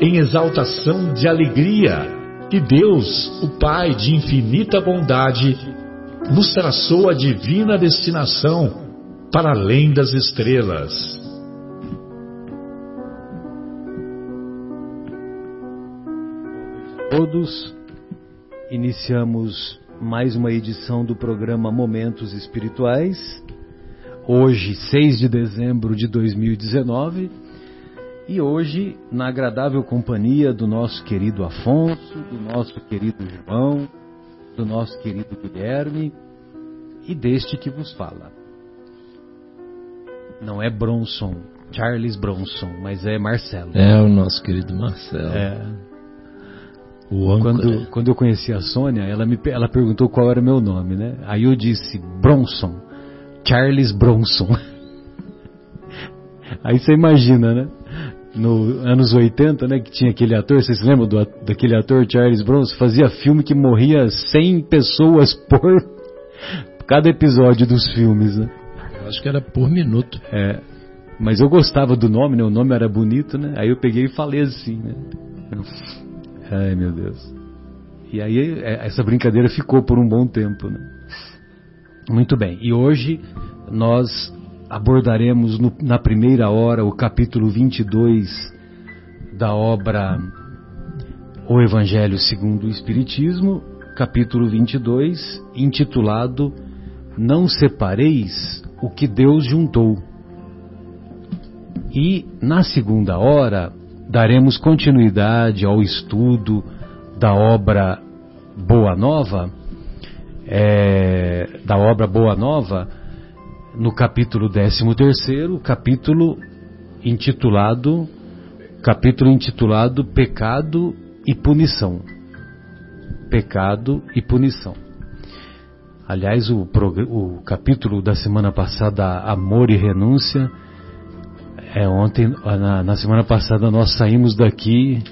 em exaltação de alegria, que Deus, o Pai de infinita bondade, nos traçou a divina destinação para além das estrelas. Todos iniciamos mais uma edição do programa Momentos Espirituais. Hoje, 6 de dezembro de 2019, e hoje, na agradável companhia do nosso querido Afonso, do nosso querido João, do nosso querido Guilherme e deste que vos fala. Não é Bronson, Charles Bronson, mas é Marcelo. É o nosso querido Marcelo. É. Quando, quando eu conheci a Sônia, ela me ela perguntou qual era meu nome, né? Aí eu disse Bronson, Charles Bronson. Aí você imagina, né? No anos 80, né, que tinha aquele ator, vocês se lembram do, daquele ator Charles Bronson? Fazia filme que morria 100 pessoas por cada episódio dos filmes, né? Eu acho que era por minuto. É. Mas eu gostava do nome, né? O nome era bonito, né? Aí eu peguei e falei assim, né? Ai, meu Deus. E aí é, essa brincadeira ficou por um bom tempo. Né? Muito bem. E hoje nós abordaremos no, na primeira hora o capítulo 22 da obra O Evangelho segundo o Espiritismo, capítulo 22, intitulado Não separeis o que Deus juntou. E na segunda hora daremos continuidade ao estudo da obra Boa Nova, é, da obra Boa Nova, no capítulo 13, capítulo intitulado capítulo intitulado Pecado e Punição. Pecado e Punição. Aliás, o, o capítulo da semana passada, Amor e Renúncia, é, ontem, na, na, semana passada, nós saímos daqui,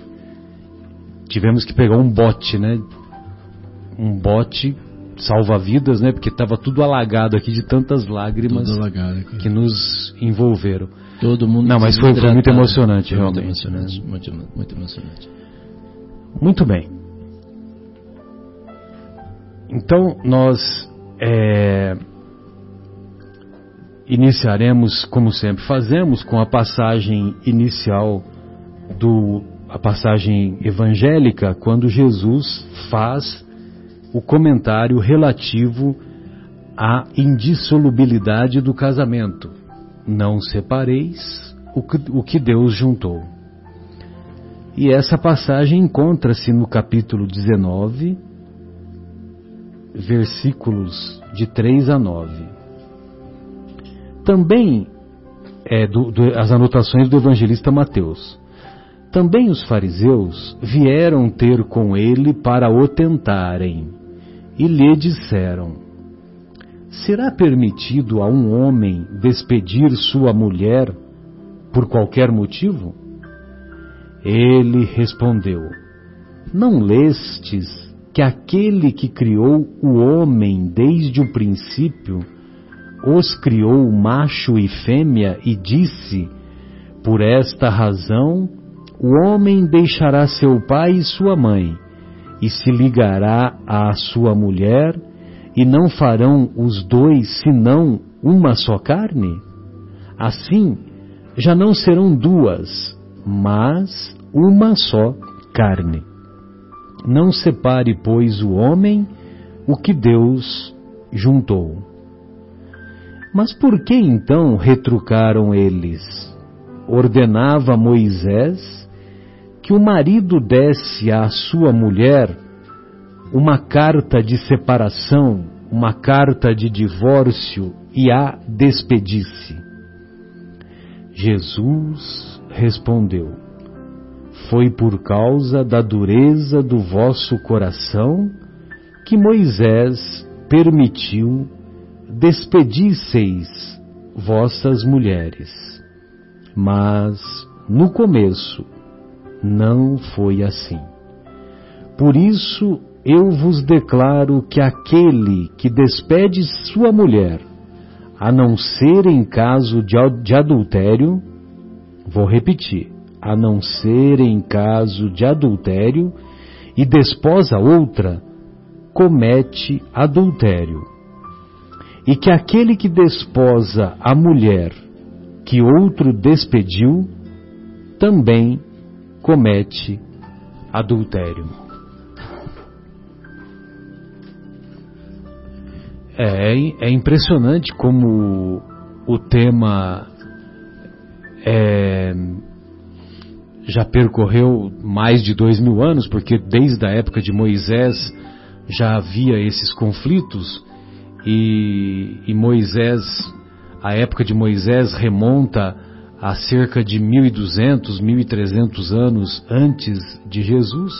tivemos que pegar um bote, né? Um bote salva-vidas, né? Porque estava tudo alagado aqui de tantas lágrimas que nos envolveram. Todo mundo. Não, mas foi, foi muito emocionante, foi realmente. Muito emocionante, né? muito, muito emocionante. Muito bem. Então, nós é, Iniciaremos, como sempre fazemos, com a passagem inicial do a passagem evangélica, quando Jesus faz o comentário relativo à indissolubilidade do casamento. Não separeis o que, Deus juntou. E essa passagem encontra-se no capítulo 19, versículos de 3 a 9 também é, do, do, as anotações do evangelista Mateus. Também os fariseus vieram ter com ele para o tentarem e lhe disseram: Será permitido a um homem despedir sua mulher por qualquer motivo? Ele respondeu: Não lestes que aquele que criou o homem desde o princípio os criou macho e fêmea e disse: Por esta razão o homem deixará seu pai e sua mãe, e se ligará à sua mulher, e não farão os dois senão uma só carne? Assim, já não serão duas, mas uma só carne. Não separe, pois, o homem o que Deus juntou. Mas por que então retrucaram eles? Ordenava Moisés que o marido desse à sua mulher uma carta de separação, uma carta de divórcio e a despedisse. Jesus respondeu: Foi por causa da dureza do vosso coração que Moisés permitiu despedisseis vossas mulheres. Mas no começo não foi assim. Por isso eu vos declaro que aquele que despede sua mulher, a não ser em caso de adultério, vou repetir, a não ser em caso de adultério, e desposa outra, comete adultério. E que aquele que desposa a mulher que outro despediu, também comete adultério. É, é impressionante como o tema é, já percorreu mais de dois mil anos, porque desde a época de Moisés já havia esses conflitos e, e Moisés, a época de Moisés remonta a cerca de 1200, 1300 anos antes de Jesus.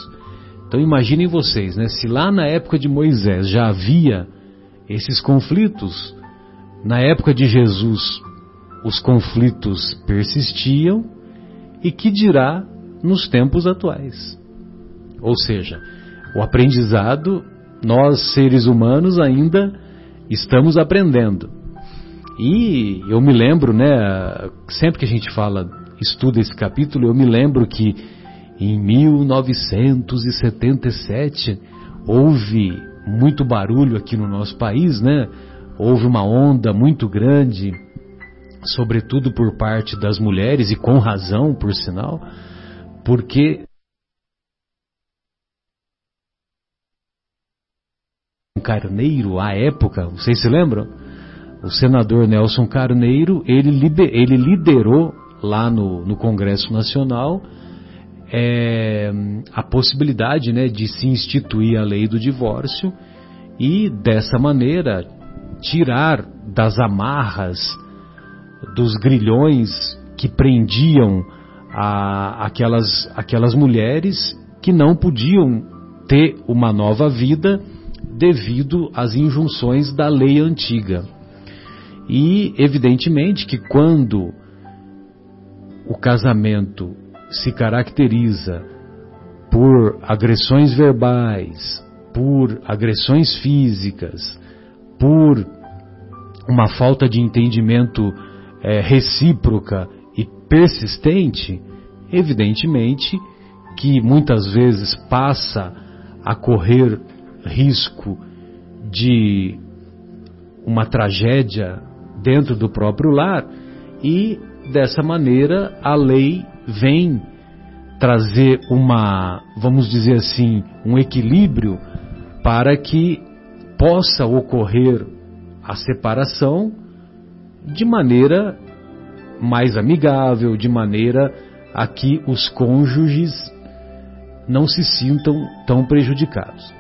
Então imaginem vocês, né? Se lá na época de Moisés já havia esses conflitos. Na época de Jesus, os conflitos persistiam, e que dirá nos tempos atuais? Ou seja, o aprendizado, nós seres humanos ainda estamos aprendendo. E eu me lembro, né, sempre que a gente fala, estuda esse capítulo, eu me lembro que em 1977 houve muito barulho aqui no nosso país, né? Houve uma onda muito grande, sobretudo por parte das mulheres, e com razão, por sinal, porque Carneiro, à época, vocês se lembram? O senador Nelson Carneiro, ele, ele liderou lá no, no Congresso Nacional é, a possibilidade né, de se instituir a lei do divórcio e, dessa maneira, tirar das amarras, dos grilhões que prendiam a, aquelas, aquelas mulheres que não podiam ter uma nova vida devido às injunções da lei antiga. E, evidentemente, que quando o casamento se caracteriza por agressões verbais, por agressões físicas, por uma falta de entendimento é, recíproca e persistente, evidentemente que muitas vezes passa a correr risco de uma tragédia dentro do próprio lar e dessa maneira a lei vem trazer uma, vamos dizer assim, um equilíbrio para que possa ocorrer a separação de maneira mais amigável, de maneira a que os cônjuges não se sintam tão prejudicados.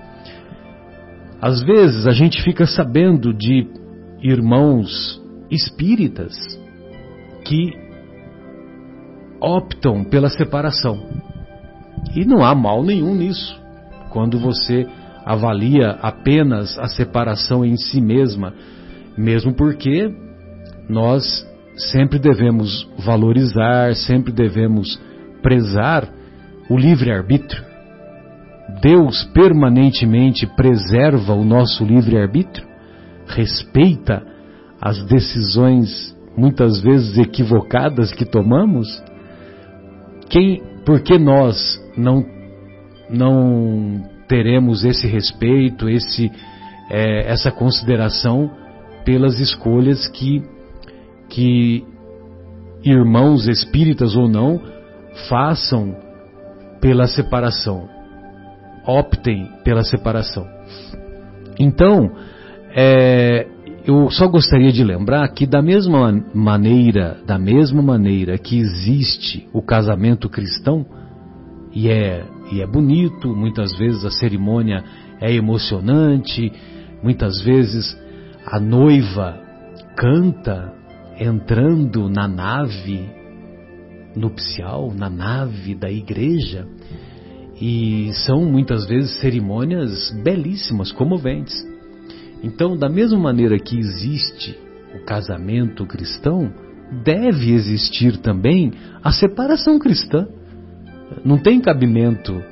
Às vezes a gente fica sabendo de irmãos espíritas que optam pela separação. E não há mal nenhum nisso. Quando você avalia apenas a separação em si mesma, mesmo porque nós sempre devemos valorizar, sempre devemos prezar o livre-arbítrio. Deus permanentemente preserva o nosso livre-arbítrio, respeita as decisões muitas vezes equivocadas que tomamos. Quem, por que nós não, não teremos esse respeito, esse, é, essa consideração pelas escolhas que, que irmãos espíritas ou não façam pela separação. optem pela separação. Então, é, eu só gostaria de lembrar que da mesma maneira, da mesma maneira que existe o casamento cristão e é e é bonito, muitas vezes a cerimônia é emocionante, muitas vezes a noiva canta entrando na nave nupcial, na nave da igreja, e são muitas vezes cerimônias belíssimas, comoventes. Então, da mesma maneira que existe o casamento cristão, deve existir também a separação cristã. Não tem cabimento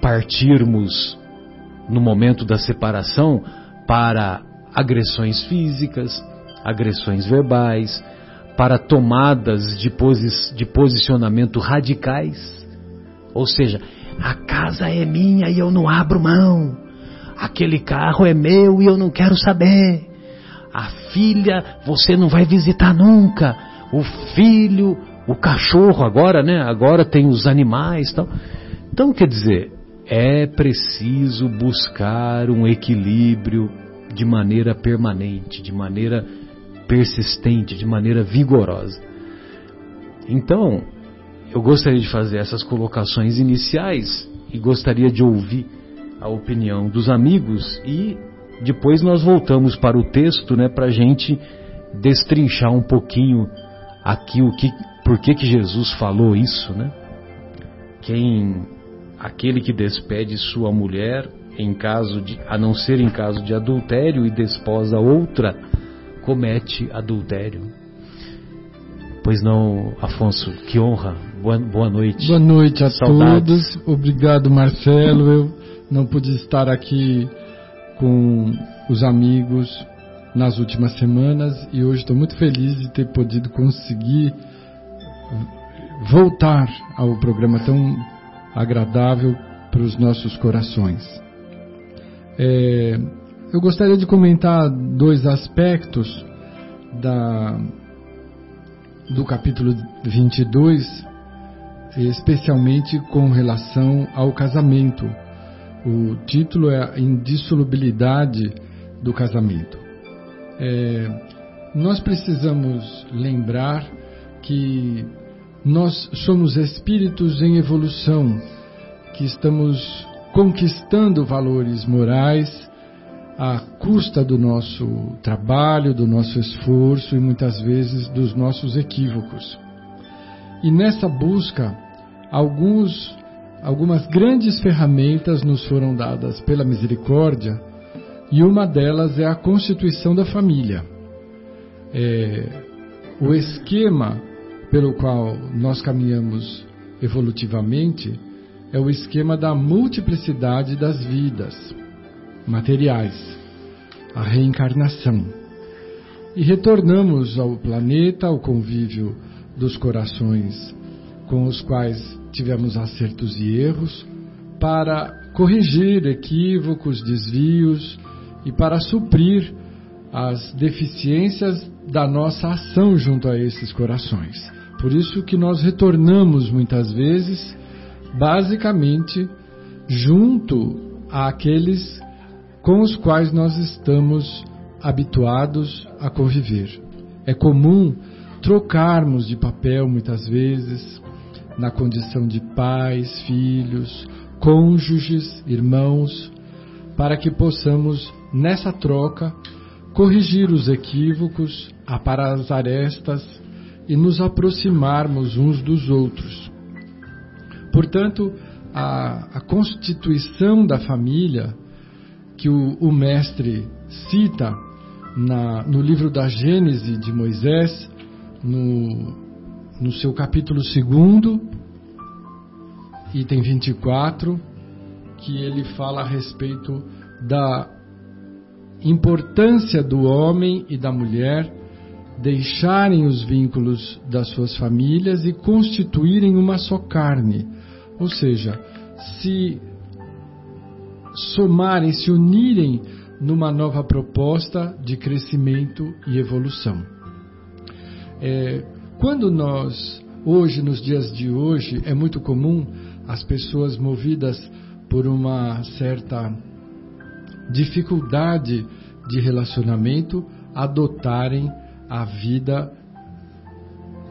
partirmos no momento da separação para agressões físicas, agressões verbais, para tomadas de, posi de posicionamento radicais. Ou seja, a casa é minha e eu não abro mão. Aquele carro é meu e eu não quero saber. A filha você não vai visitar nunca. O filho, o cachorro agora, né? Agora tem os animais, tal. Então, quer dizer, é preciso buscar um equilíbrio de maneira permanente, de maneira persistente, de maneira vigorosa. Então, eu gostaria de fazer essas colocações iniciais e gostaria de ouvir a opinião dos amigos e depois nós voltamos para o texto, né, para a gente destrinchar um pouquinho aqui o que, por que que Jesus falou isso, né? Quem, aquele que despede sua mulher em caso de, a não ser em caso de adultério e desposa outra, comete adultério. Pois não, Afonso, que honra. Boa, boa noite. Boa noite a Saudades. todos. Obrigado, Marcelo. Eu não pude estar aqui com os amigos nas últimas semanas e hoje estou muito feliz de ter podido conseguir voltar ao programa tão agradável para os nossos corações. É, eu gostaria de comentar dois aspectos da, do capítulo 22, especialmente com relação ao casamento. O título é a indissolubilidade do casamento. É, nós precisamos lembrar que nós somos espíritos em evolução, que estamos conquistando valores morais à custa do nosso trabalho, do nosso esforço e muitas vezes dos nossos equívocos. E nessa busca, alguns, algumas grandes ferramentas nos foram dadas pela misericórdia e uma delas é a constituição da família. É, o esquema pelo qual nós caminhamos evolutivamente é o esquema da multiplicidade das vidas materiais, a reencarnação. E retornamos ao planeta, ao convívio dos corações com os quais tivemos acertos e erros, para corrigir equívocos, desvios e para suprir as deficiências da nossa ação junto a esses corações. Por isso que nós retornamos muitas vezes, basicamente, junto àqueles com os quais nós estamos habituados a conviver. É comum trocarmos de papel muitas vezes na condição de pais, filhos, cônjuges, irmãos, para que possamos nessa troca corrigir os equívocos, aparar as arestas e nos aproximarmos uns dos outros. Portanto, a, a constituição da família que o, o mestre cita na, no livro da Gênese de Moisés, no, no seu capítulo 2, item 24, que ele fala a respeito da importância do homem e da mulher deixarem os vínculos das suas famílias e constituírem uma só carne, ou seja, se somarem, se unirem numa nova proposta de crescimento e evolução. É, quando nós, hoje, nos dias de hoje, é muito comum as pessoas movidas por uma certa dificuldade de relacionamento, adotarem a vida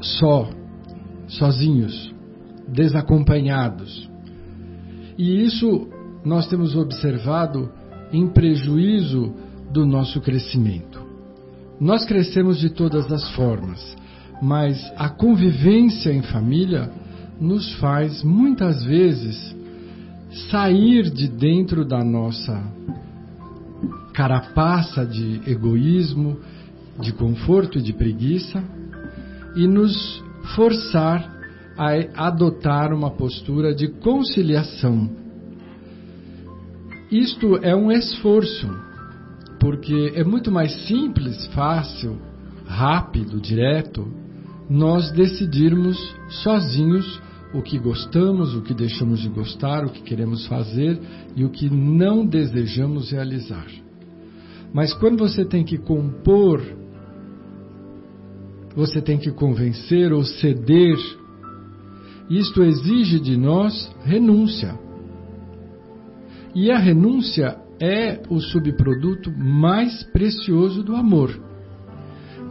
só, sozinhos, desacompanhados. E isso nós temos observado em prejuízo do nosso crescimento. Nós crescemos de todas as formas, mas a convivência em família nos faz muitas vezes sair de dentro da nossa carapaça de egoísmo, de conforto e de preguiça e nos forçar a adotar uma postura de conciliação. Isto é um esforço, porque é muito mais simples, fácil, rápido, direto, nós decidirmos sozinhos o que gostamos, o que deixamos de gostar, o que queremos fazer e o que não desejamos realizar. Mas quando você tem que compor, você tem que convencer ou ceder, isto exige de nós renúncia. E a renúncia é o subproduto mais precioso do amor.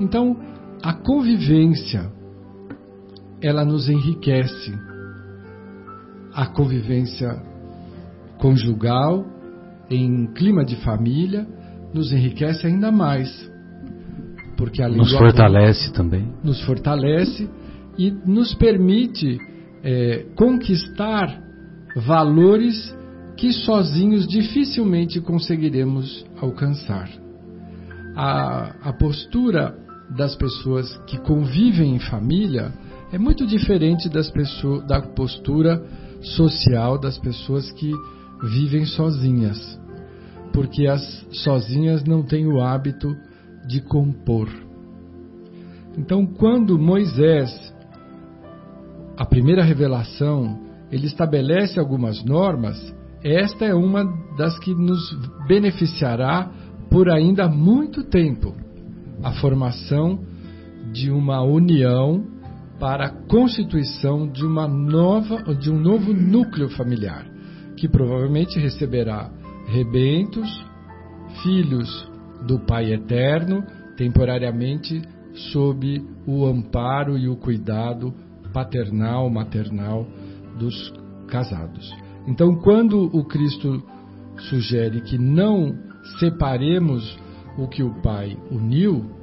Então, a convivência, ela nos enriquece. A convivência conjugal, em clima de família, nos enriquece ainda mais. Porque a nos fortalece também. Nos fortalece e nos permite é, conquistar valores que sozinhos dificilmente conseguiremos alcançar. A, a postura das pessoas que convivem em família é muito diferente das pessoas, da postura social das pessoas que vivem sozinhas porque as sozinhas não têm o hábito de compor. Então, quando Moisés, a primeira revelação, ele estabelece algumas normas, esta é uma das que nos beneficiará por ainda muito tempo a formação de uma união para a constituição de uma nova de um novo núcleo familiar, que provavelmente receberá rebentos, filhos do Pai Eterno, temporariamente sob o amparo e o cuidado paternal, maternal dos casados. Então, quando o Cristo sugere que não separemos o que o Pai uniu,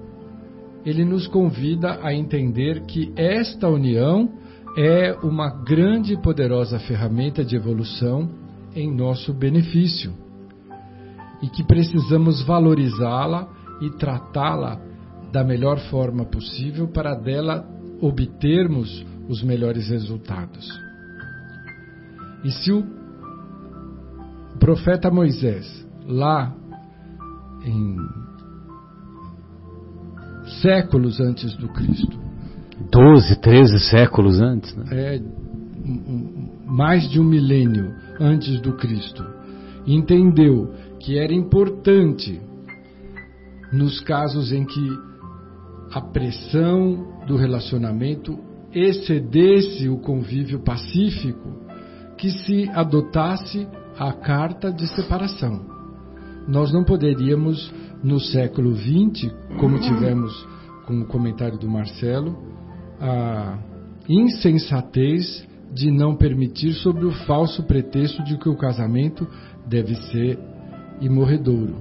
ele nos convida a entender que esta união é uma grande e poderosa ferramenta de evolução em nosso benefício e que precisamos valorizá-la e tratá-la da melhor forma possível para dela obtermos os melhores resultados. E se o profeta Moisés, lá em séculos antes do Cristo, 12, 13 séculos antes, né? é, mais de um milênio antes do Cristo, entendeu que era importante nos casos em que a pressão do relacionamento excedesse o convívio pacífico, que se adotasse a carta de separação. Nós não poderíamos, no século XX, como tivemos com o comentário do Marcelo, a insensatez de não permitir, sob o falso pretexto de que o casamento deve ser e morredouro.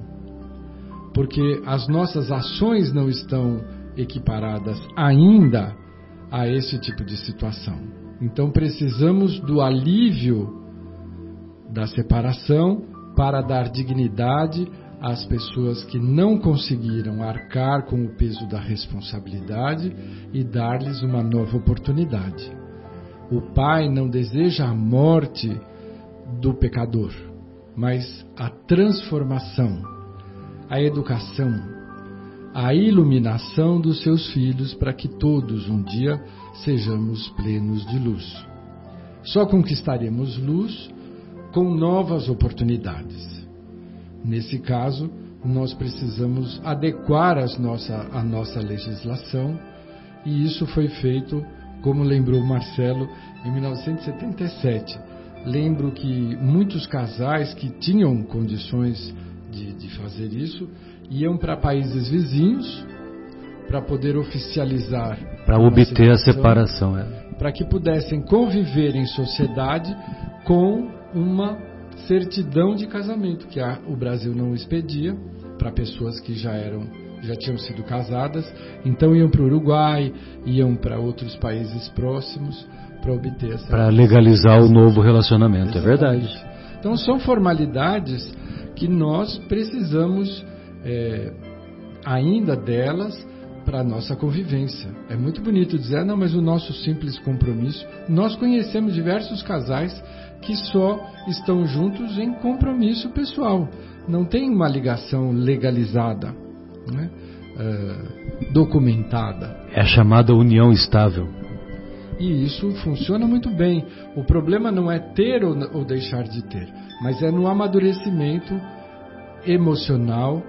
Porque as nossas ações não estão equiparadas ainda a esse tipo de situação. Então precisamos do alívio da separação para dar dignidade às pessoas que não conseguiram arcar com o peso da responsabilidade e dar-lhes uma nova oportunidade. O Pai não deseja a morte do pecador mas a transformação, a educação, a iluminação dos seus filhos para que todos um dia sejamos plenos de luz. Só conquistaremos luz com novas oportunidades. Nesse caso, nós precisamos adequar as nossa, a nossa legislação e isso foi feito, como lembrou Marcelo, em 1977 lembro que muitos casais que tinham condições de, de fazer isso iam para países vizinhos para poder oficializar. Para obter a separação. É. Para que pudessem conviver em sociedade com uma certidão de casamento, que a, o Brasil não expedia para pessoas que já eram já tinham sido casadas, então iam para o Uruguai, iam para outros países próximos para obter essa. Para legalizar o novo relacionamento, é verdade. Então são formalidades que nós precisamos é, ainda delas para a nossa convivência. É muito bonito dizer, ah, não, mas o nosso simples compromisso. Nós conhecemos diversos casais que só estão juntos em compromisso pessoal. Não tem uma ligação legalizada, né? uh, documentada. É a chamada união estável. E isso funciona muito bem. O problema não é ter ou, ou deixar de ter, mas é no amadurecimento emocional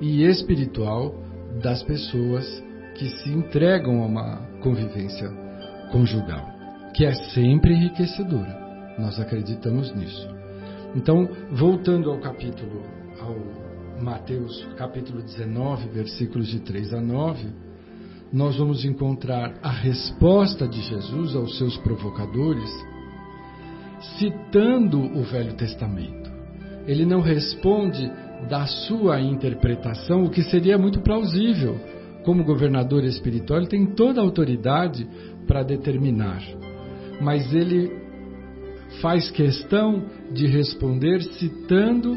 e espiritual das pessoas que se entregam a uma convivência conjugal, que é sempre enriquecedora. Nós acreditamos nisso. Então, voltando ao capítulo, ao Mateus capítulo 19, versículos de 3 a 9, nós vamos encontrar a resposta de Jesus aos seus provocadores, citando o Velho Testamento. Ele não responde da sua interpretação, o que seria muito plausível. Como governador espiritual, ele tem toda a autoridade para determinar. Mas ele faz questão de responder citando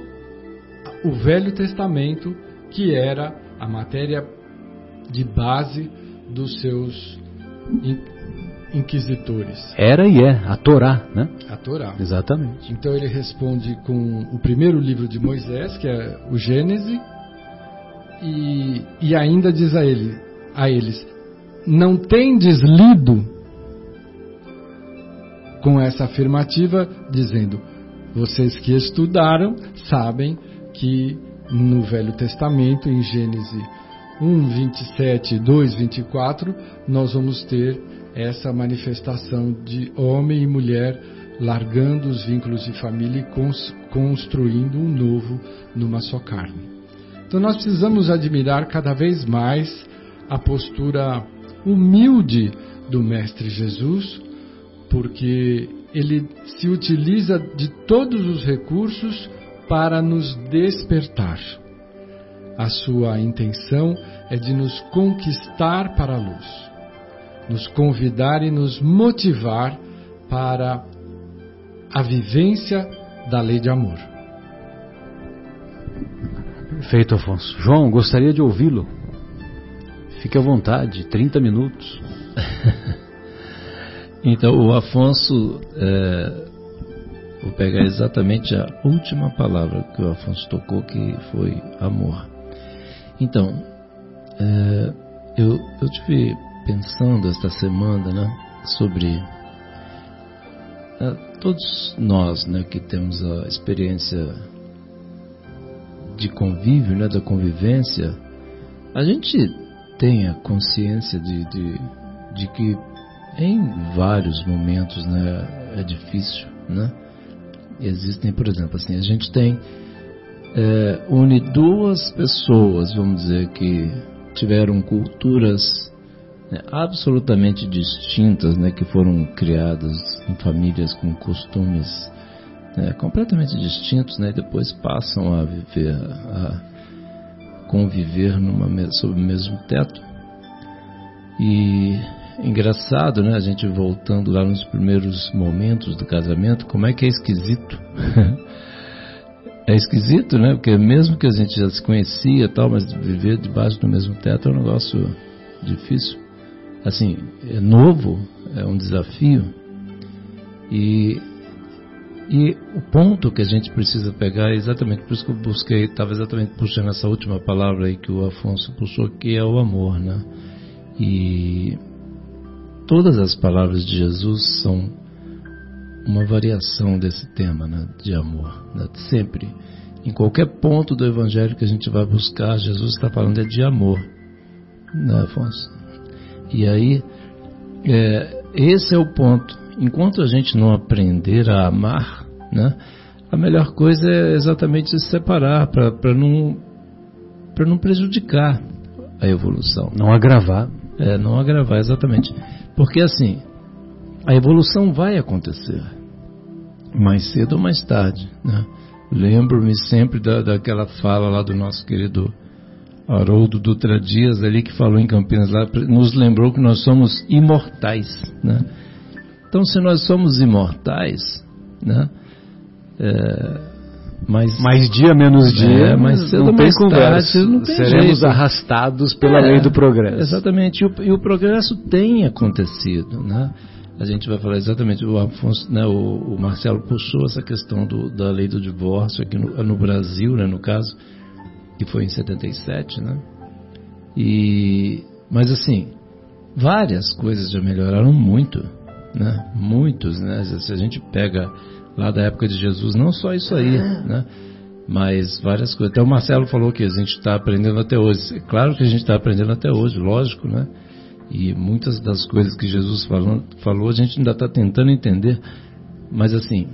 o Velho Testamento, que era a matéria de base dos seus inquisitores. Era e é, a Torá, né? A Torá. Exatamente. Então ele responde com o primeiro livro de Moisés, que é o Gênesis, e, e ainda diz a, ele, a eles: Não tendes lido com essa afirmativa, dizendo: Vocês que estudaram sabem que no Velho Testamento, em Gênesis 1, 27, 2, 24, nós vamos ter essa manifestação de homem e mulher largando os vínculos de família e construindo um novo numa só carne. Então nós precisamos admirar cada vez mais a postura humilde do Mestre Jesus, porque ele se utiliza de todos os recursos para nos despertar. A sua intenção é de nos conquistar para a luz nos convidar e nos motivar para a vivência da lei de amor. Perfeito, Afonso. João, gostaria de ouvi-lo. Fique à vontade, 30 minutos. então, o Afonso, é, vou pegar exatamente a última palavra que o Afonso tocou, que foi amor. Então, é, eu, eu tive pensando esta semana né, sobre uh, todos nós né, que temos a experiência de convívio, né, da convivência, a gente tem a consciência de, de, de que em vários momentos né, é difícil, né? Existem, por exemplo, assim, a gente tem é, une duas pessoas, vamos dizer, que tiveram culturas né, absolutamente distintas, né, que foram criadas em famílias com costumes né, completamente distintos, né, e depois passam a viver, a conviver numa, sob o mesmo teto. E engraçado, né, a gente voltando lá nos primeiros momentos do casamento, como é que é esquisito. é esquisito, né? Porque mesmo que a gente já se conhecia tal, mas viver debaixo do mesmo teto é um negócio difícil assim, é novo, é um desafio. E, e o ponto que a gente precisa pegar é exatamente por isso que eu busquei, estava exatamente puxando essa última palavra aí que o Afonso puxou, que é o amor, né? E todas as palavras de Jesus são uma variação desse tema, né, de amor, né? sempre. Em qualquer ponto do Evangelho que a gente vai buscar, Jesus está falando é de amor, né, Afonso? E aí, é, esse é o ponto. enquanto a gente não aprender a amar, né, a melhor coisa é exatamente se separar para não, não prejudicar a evolução. Não agravar. É, não agravar, exatamente. Porque assim, a evolução vai acontecer, mais cedo ou mais tarde. Né? Lembro-me sempre da, daquela fala lá do nosso querido Haroldo Dutra Dias, ali que falou em Campinas, lá, nos lembrou que nós somos imortais. Né? Então, se nós somos imortais, né? É, mais, mais dia, menos é, dia, é, mais cedo não mais conversa. Tarde, não Seremos jeito. arrastados pela é, lei do progresso. Exatamente, e o, e o, progresso tem acontecido, né? A gente vai falar exatamente, o, Afonso, né, o, o Marcelo puxou essa questão do, da lei do divórcio aqui no, no, Brasil, né, no caso, que foi em 77, né? E, mas assim, várias coisas já melhoraram muito, né? Muitos, né? Se a gente pega lá da época de Jesus, não só isso aí, né? Mas várias coisas. Até o Marcelo falou que a gente está aprendendo até hoje. Claro que a gente está aprendendo até hoje, lógico, né? E muitas das coisas que Jesus falou, falou a gente ainda está tentando entender. Mas assim,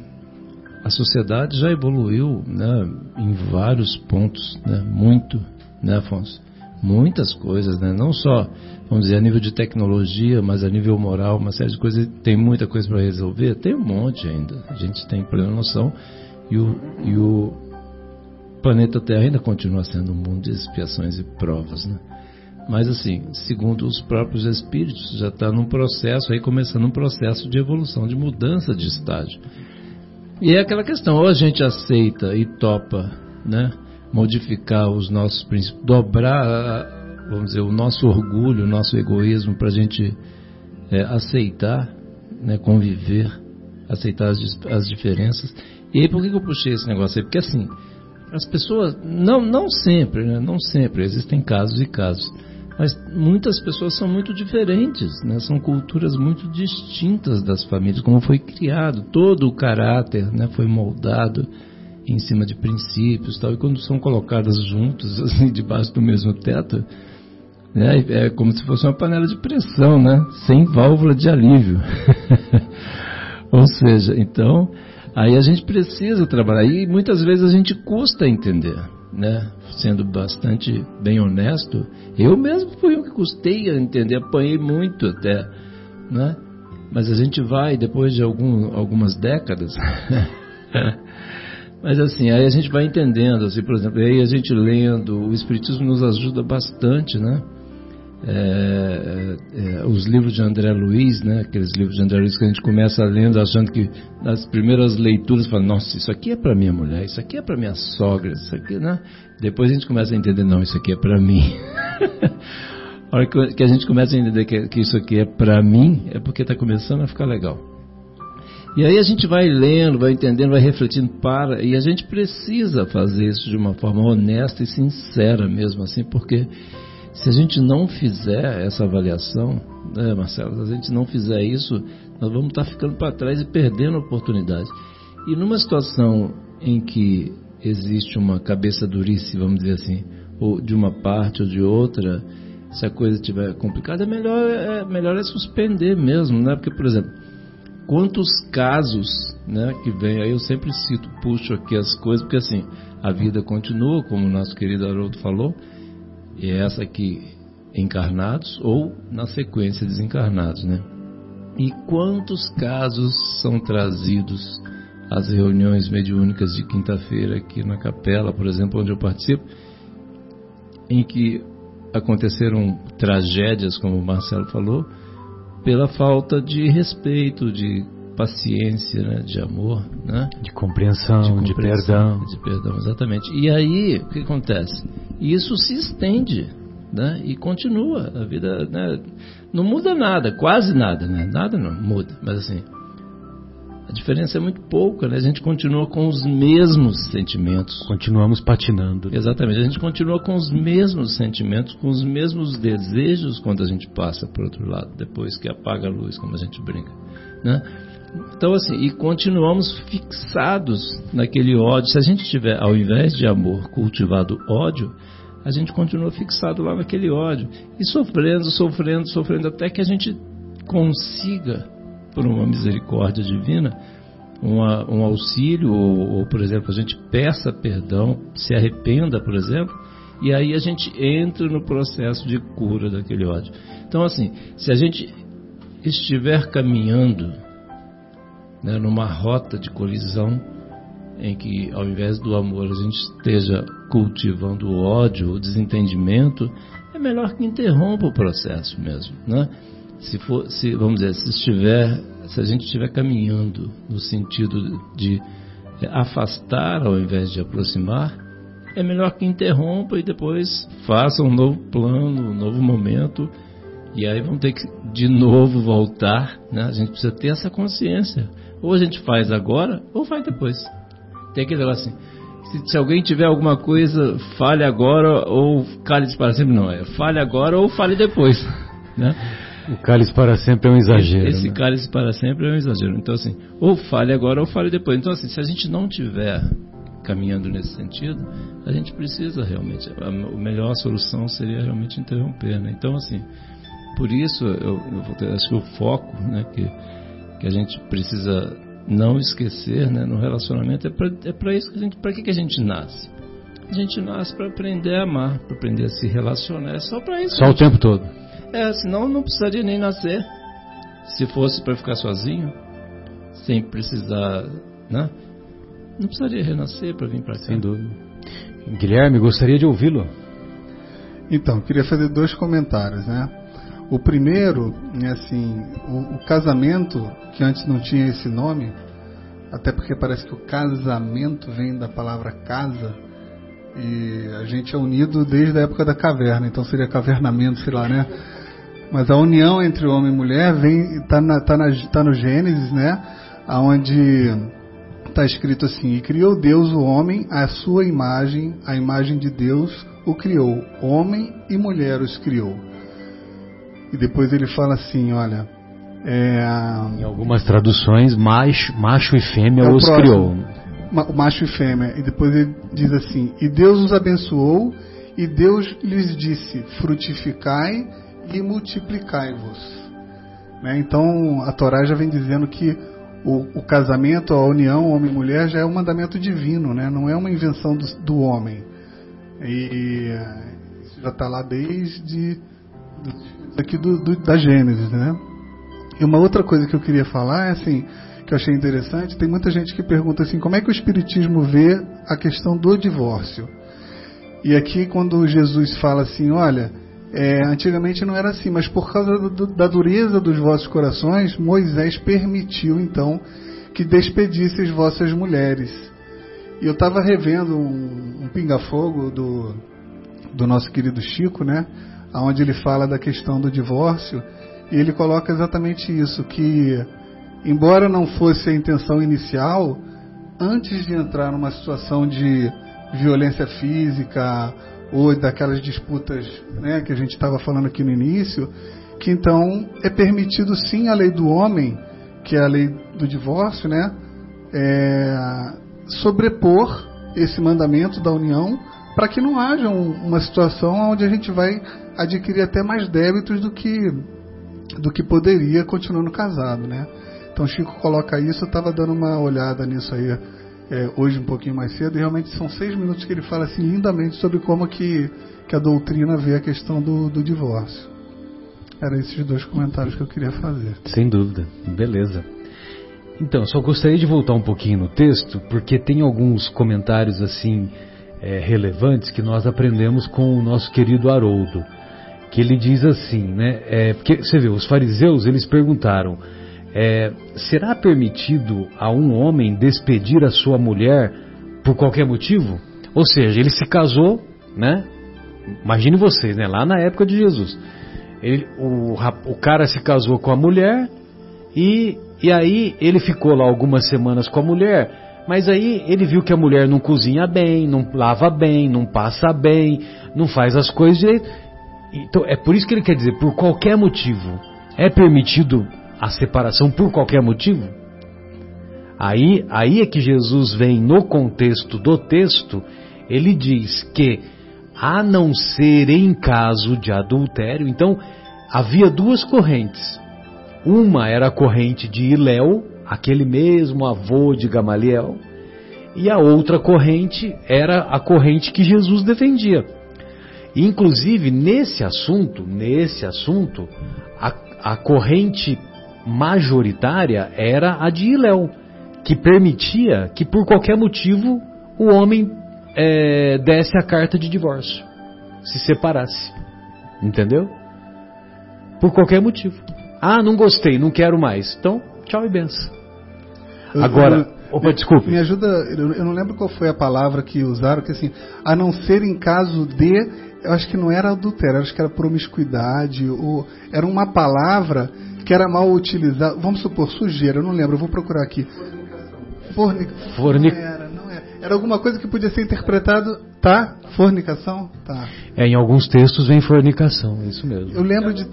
a sociedade já evoluiu né, em vários pontos, né? Muito, né, Afonso? Muitas coisas, né? Não só vamos dizer, a nível de tecnologia, mas a nível moral, uma série de coisas, tem muita coisa para resolver? Tem um monte ainda. A gente tem plena noção. E o, e o planeta Terra ainda continua sendo um mundo de expiações e provas, né? Mas assim, segundo os próprios espíritos, já está num processo, aí começando um processo de evolução, de mudança de estágio. E é aquela questão, ou a gente aceita e topa, né? Modificar os nossos princípios, dobrar vamos dizer, o nosso orgulho, o nosso egoísmo para a gente é, aceitar, né, conviver, aceitar as, as diferenças. E aí por que, eu puxei esse negócio aí? Porque assim, as pessoas, não, não sempre, né, não sempre, existem casos e casos, mas muitas pessoas são muito diferentes, né, são culturas muito distintas das famílias, como foi criado, todo o caráter né, foi moldado em cima de princípios tal, e quando são colocadas juntas, assim, debaixo do mesmo teto, é, é como se fosse uma panela de pressão, né? Sem válvula de alívio. Ou seja, então, aí a gente precisa trabalhar. E muitas vezes a gente custa entender, né? Sendo bastante bem honesto, eu mesmo fui um que custei a entender, apanhei muito até, né? Mas a gente vai, depois de algum, algumas décadas, mas assim, aí a gente vai entendendo, assim, por exemplo, aí a gente lendo, o Espiritismo nos ajuda bastante, né? é, é, os livros de André Luiz, né, aqueles livros de André Luiz que a gente começa lendo achando que nas primeiras leituras fala, nossa, isso aqui é para minha mulher, isso aqui é para minha sogra, isso aqui, né? Depois a gente começa a entender, não, isso aqui é para mim. a hora que a gente começa a entender que, que isso aqui é para mim, é porque está começando a ficar legal. E aí a gente vai lendo, vai entendendo, vai refletindo para, e a gente precisa fazer isso de uma forma honesta e sincera mesmo assim, porque se a gente não fizer essa avaliação, né, Marcelo, se a gente não fizer isso, nós vamos estar ficando para trás e perdendo a oportunidade. E numa situação em que existe uma cabeça durice, vamos dizer assim, ou de uma parte ou de outra, se a coisa estiver complicada, é melhor é, melhor é suspender mesmo, né? Porque, por exemplo, quantos casos né, que vem, aí eu sempre cito, puxo aqui as coisas, porque assim, a vida continua, como o nosso querido Haroldo falou, e é essa aqui, encarnados ou na sequência desencarnados, né? E quantos casos são trazidos às reuniões mediúnicas de quinta-feira aqui na capela, por exemplo, onde eu participo, em que aconteceram tragédias, como o Marcelo falou, pela falta de respeito, de paciência, né, de amor, né? De compreensão, de, compreensão, de perdão. De perdão, exatamente. E aí, o que acontece? Isso se estende, né? E continua. A vida, né? Não muda nada, quase nada, né? Nada não muda, mas assim, a diferença é muito pouca, né? A gente continua com os mesmos sentimentos. Continuamos patinando. Exatamente. A gente continua com os mesmos sentimentos, com os mesmos desejos quando a gente passa para outro lado, depois que apaga a luz, como a gente brinca, né? Então, assim, e continuamos fixados naquele ódio. Se a gente tiver, ao invés de amor, cultivado ódio, a gente continua fixado lá naquele ódio. E sofrendo, sofrendo, sofrendo, até que a gente consiga por uma misericórdia divina, uma, um auxílio, ou, ou, por exemplo, a gente peça perdão, se arrependa, por exemplo, e aí a gente entra no processo de cura daquele ódio. Então, assim, se a gente estiver caminhando né, numa rota de colisão, em que ao invés do amor a gente esteja cultivando o ódio, o desentendimento, é melhor que interrompa o processo mesmo, né? Se for, se vamos dizer, se estiver, se a gente estiver caminhando no sentido de afastar ao invés de aproximar, é melhor que interrompa e depois faça um novo plano, um novo momento, e aí vão ter que de novo voltar, né? A gente precisa ter essa consciência. Ou a gente faz agora, ou faz depois. Tem aquele negócio assim. Se, se, alguém tiver alguma coisa, fale agora ou cale para sempre. Não, é fale agora ou fale depois. Né? O cálice para sempre é um exagero. Esse, né? cálice para sempre é um exagero. Então, assim, ou fale agora ou fale depois. Então, assim, se a gente não tiver caminhando nesse sentido, a gente precisa realmente. A, melhor solução seria realmente interromper. Né? Então, assim, por isso, eu, eu acho que o foco né, que, que a gente precisa não esquecer né, no relacionamento é para é isso que a gente. Para que, que a gente nasce? A gente nasce para aprender a amar, para aprender a se relacionar. É só para isso. Só gente. o tempo todo. É, senão não precisaria nem nascer. Se fosse para ficar sozinho, sem precisar, né? Não precisaria renascer para vir para cá. Sem dúvida. Guilherme, gostaria de ouvi-lo. Então, queria fazer dois comentários, né? O primeiro, é assim, o, o, casamento, que antes não tinha esse nome, até porque parece que o casamento vem da palavra casa, e a gente é unido desde a época da caverna, então seria cavernamento, sei lá, né? Mas a união entre homem e mulher vem está na, tá na, tá no Gênesis, né? Onde está escrito assim: E criou Deus o homem, a sua imagem, a imagem de Deus o criou, homem e mulher os criou. E depois ele fala assim: olha. É, em algumas traduções, macho, macho e fêmea é os próximo, criou. O macho e fêmea. E depois ele diz assim: E Deus os abençoou, e Deus lhes disse: Frutificai e multiplicai-vos. Né? Então a Torá já vem dizendo que o, o, casamento, a união homem e mulher já é um mandamento divino, né? não é uma invenção do, do homem. E isso já está lá desde aqui do, do, da Gênesis, né? E uma outra coisa que eu queria falar é assim, que eu achei interessante, tem muita gente que pergunta assim, como é que o Espiritismo vê a questão do divórcio? E aqui quando Jesus fala assim, olha, é, antigamente não era assim, mas por causa do, da dureza dos vossos corações, Moisés permitiu então que despedisse as vossas mulheres. E eu estava revendo um, um pinga-fogo do, do nosso querido Chico, né? Onde ele fala da questão do divórcio, e ele coloca exatamente isso, que embora não fosse a intenção inicial, antes de entrar numa situação de violência física ou daquelas disputas né, que a gente estava falando aqui no início, que então é permitido sim a lei do homem, que é a lei do divórcio, né, é, sobrepor esse mandamento da união para que não haja um, uma situação onde a gente vai adquirir até mais débitos do que do que poderia continuando casado, né? Então Chico coloca isso, eu estava dando uma olhada nisso aí é, hoje um pouquinho mais cedo, e realmente são seis minutos que ele fala assim lindamente sobre como que, que a doutrina vê a questão do, do divórcio. Eram esses dois comentários que eu queria fazer. Sem dúvida, beleza. Então, só gostaria de voltar um pouquinho no texto, porque tem alguns comentários assim é, relevantes que nós aprendemos com o nosso querido Haroldo, que ele diz assim, né? É, porque você vê, os fariseus eles perguntaram é, será permitido a um homem despedir a sua mulher por qualquer motivo? Ou seja, ele se casou, né? Imagine vocês, né? Lá na época de Jesus. Ele, o, o cara se casou com a mulher e, e aí ele ficou lá algumas semanas com a mulher, mas aí ele viu que a mulher não cozinha bem, não lava bem, não passa bem, não faz as coisas. Então é por isso que ele quer dizer, por qualquer motivo. É permitido a separação por qualquer motivo? Aí, aí é que Jesus vem no contexto do texto, ele diz que a não ser em caso de adultério, então havia duas correntes. Uma era a corrente de Iléu, aquele mesmo avô de Gamaliel, e a outra corrente era a corrente que Jesus defendia. Inclusive, nesse assunto, nesse assunto, a, a corrente majoritária era a de Iléu, que permitia que por qualquer motivo o homem é, desse a carta de divórcio, se separasse. Entendeu? Por qualquer motivo. Ah, não gostei, não quero mais. Então, tchau e benção. Agora, opa, desculpe. Me ajuda, eu não lembro qual foi a palavra que usaram, que assim, a não ser em caso de, eu acho que não era adultério, acho que era promiscuidade, ou era uma palavra que era mal utilizada, vamos supor, sujeira, eu não lembro, eu vou procurar aqui. Fornic... Fornic... Não era, não era. Era alguma coisa que podia ser interpretado, tá? Fornicação? Tá. É, em alguns textos vem fornicação, isso mesmo. Eu lembro de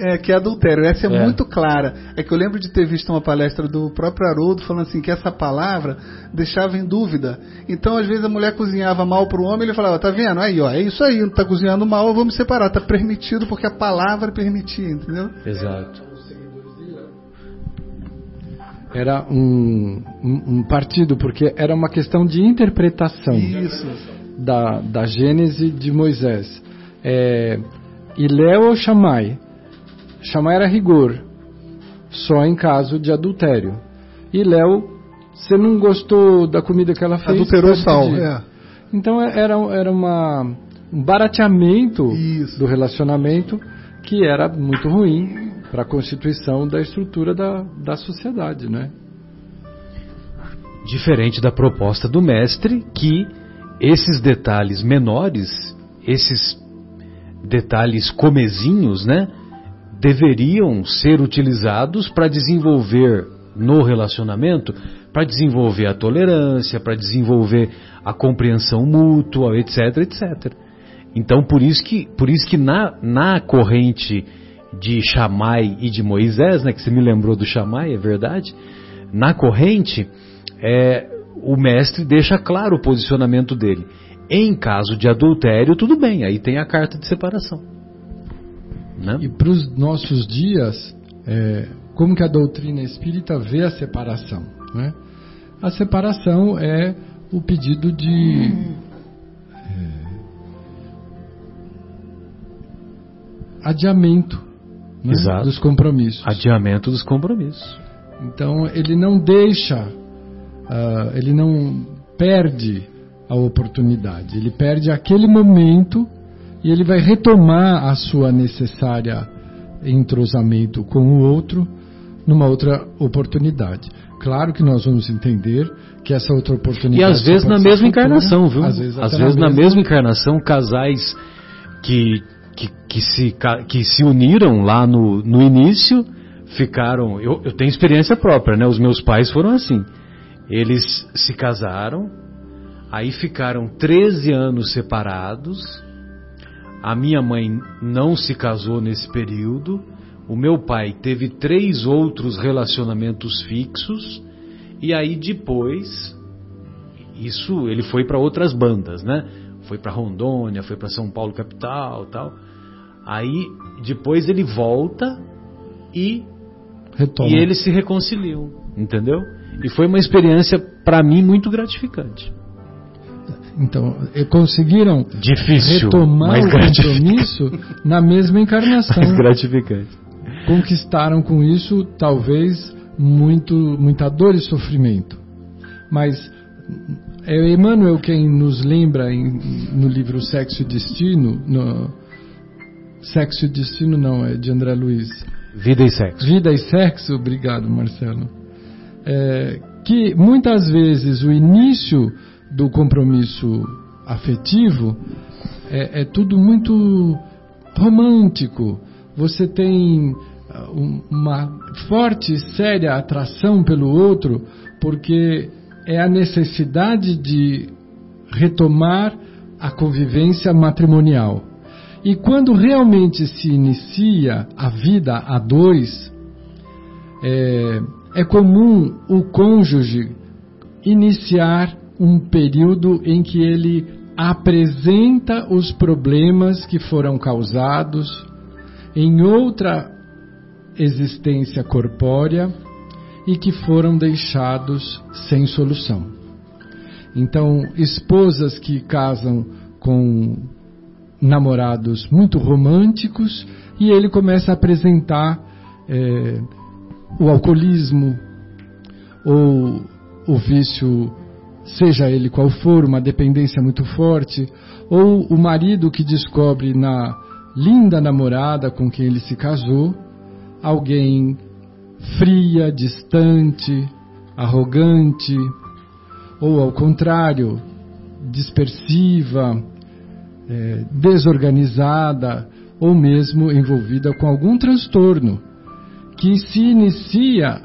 é, que é adultério. Essa é, é, muito clara. É que eu lembro de ter visto uma palestra do próprio Haroldo falando assim que essa palavra deixava em dúvida. Então, às vezes, a mulher cozinhava mal para o homem ele falava, tá vendo? Aí, ó, é isso aí, não tá cozinhando mal, vamos separar. Tá permitido porque a palavra permitia, entendeu? Exato. Era um, um, um partido, porque era uma questão de interpretação isso. Da, da Gênese de Moisés. É, Iléu ou Shammai? Chamar era rigor, só em caso de adultério. E Léo, você não gostou da comida que ela fez? Adulterou sal, é. Então é, era, era uma, um barateamento Isso. do relacionamento que era muito ruim para a constituição da estrutura da, da sociedade, né? Diferente da proposta do mestre, que esses detalhes menores, esses detalhes comezinhos, né? deveriam ser utilizados para desenvolver no relacionamento, para desenvolver a tolerância, para desenvolver a compreensão mútua, etc, etc. Então, por isso que, por isso que na, na corrente de Shammai e de Moisés, né, que você me lembrou do Shammai, é verdade, na corrente, é, o mestre deixa claro o posicionamento dele. Em caso de adultério, tudo bem, aí tem a carta de separação. Né? E para os nossos dias, é, como que a doutrina espírita vê a separação? Né? A separação é o pedido de é, adiamento né, dos compromissos. Adiamento dos compromissos. Então ele não deixa, uh, ele não perde a oportunidade, ele perde aquele momento e ele vai retomar a sua necessária entrosamento com o outro numa outra oportunidade. Claro que nós vamos entender que essa outra oportunidade. E às vezes na mesma futura, encarnação, viu? Às vezes, às vezes na, mesma encarnação, casais que, que, que, se, que se uniram lá no, no início ficaram. Eu, eu tenho experiência própria, né? Os meus pais foram assim. Eles se casaram, aí ficaram 13 anos separados a minha mãe não se casou nesse período. O meu pai teve três outros relacionamentos fixos. E aí depois, isso ele foi para outras bandas, né? Foi para Rondônia, foi para São Paulo capital, tal. Aí depois ele volta e Retoma. e eles se reconciliam, entendeu? E foi uma experiência para mim muito gratificante. Então, conseguiram Difícil, retomar o compromisso na mesma encarnação. Mais gratificante. Conquistaram com isso, talvez, muito, muita dor e sofrimento. Mas é Emmanuel quem nos lembra em, no livro Sexo e Destino, no, Sexo e Destino não, é de André Luiz. Vida e Sexo. Vida e Sexo, obrigado Marcelo. É, que muitas vezes o início do compromisso afetivo é, é tudo muito romântico. Você tem ah, uma forte, séria atração pelo outro, porque é a necessidade de retomar a convivência matrimonial. E quando realmente se inicia a vida a dois, é, é comum o cônjuge iniciar um período em que ele apresenta os problemas que foram causados em outra existência corpórea e que foram deixados sem solução. Então, esposas que casam com namorados muito românticos e ele começa a apresentar é, o alcoolismo ou o vício, seja ele qual for, uma dependência muito forte, ou o marido que descobre na linda namorada com quem ele se casou alguém fria, distante, arrogante, ou ao contrário, dispersiva, é, desorganizada ou mesmo envolvida com algum transtorno que se inicia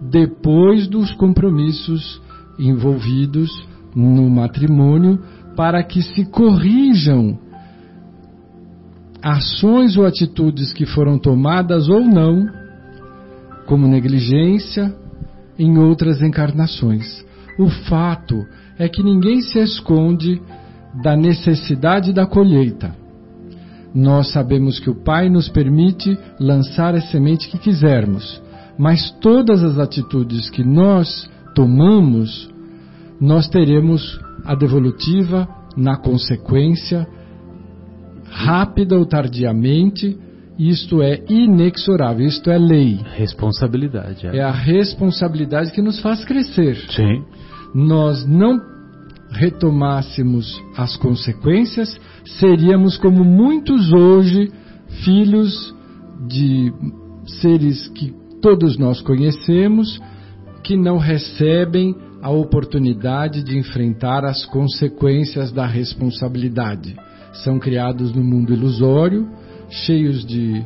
depois dos compromissos envolvidos no matrimônio para que se corrijam ações ou atitudes que foram tomadas ou não, como negligência, em outras encarnações. O fato é que ninguém se esconde da necessidade da colheita. Nós sabemos que o Pai nos permite lançar a semente que quisermos, mas todas as atitudes que nós tomamos, nós teremos a devolutiva na consequência, rápida ou tardiamente, isto é inexorável, isto é lei. Responsabilidade. É. é a responsabilidade que nos faz crescer. Sim. Nós não retomássemos as consequências, seríamos como muitos hoje, filhos de seres que todos nós conhecemos, que não recebem a oportunidade de enfrentar as consequências da responsabilidade. São criados no mundo ilusório, cheios de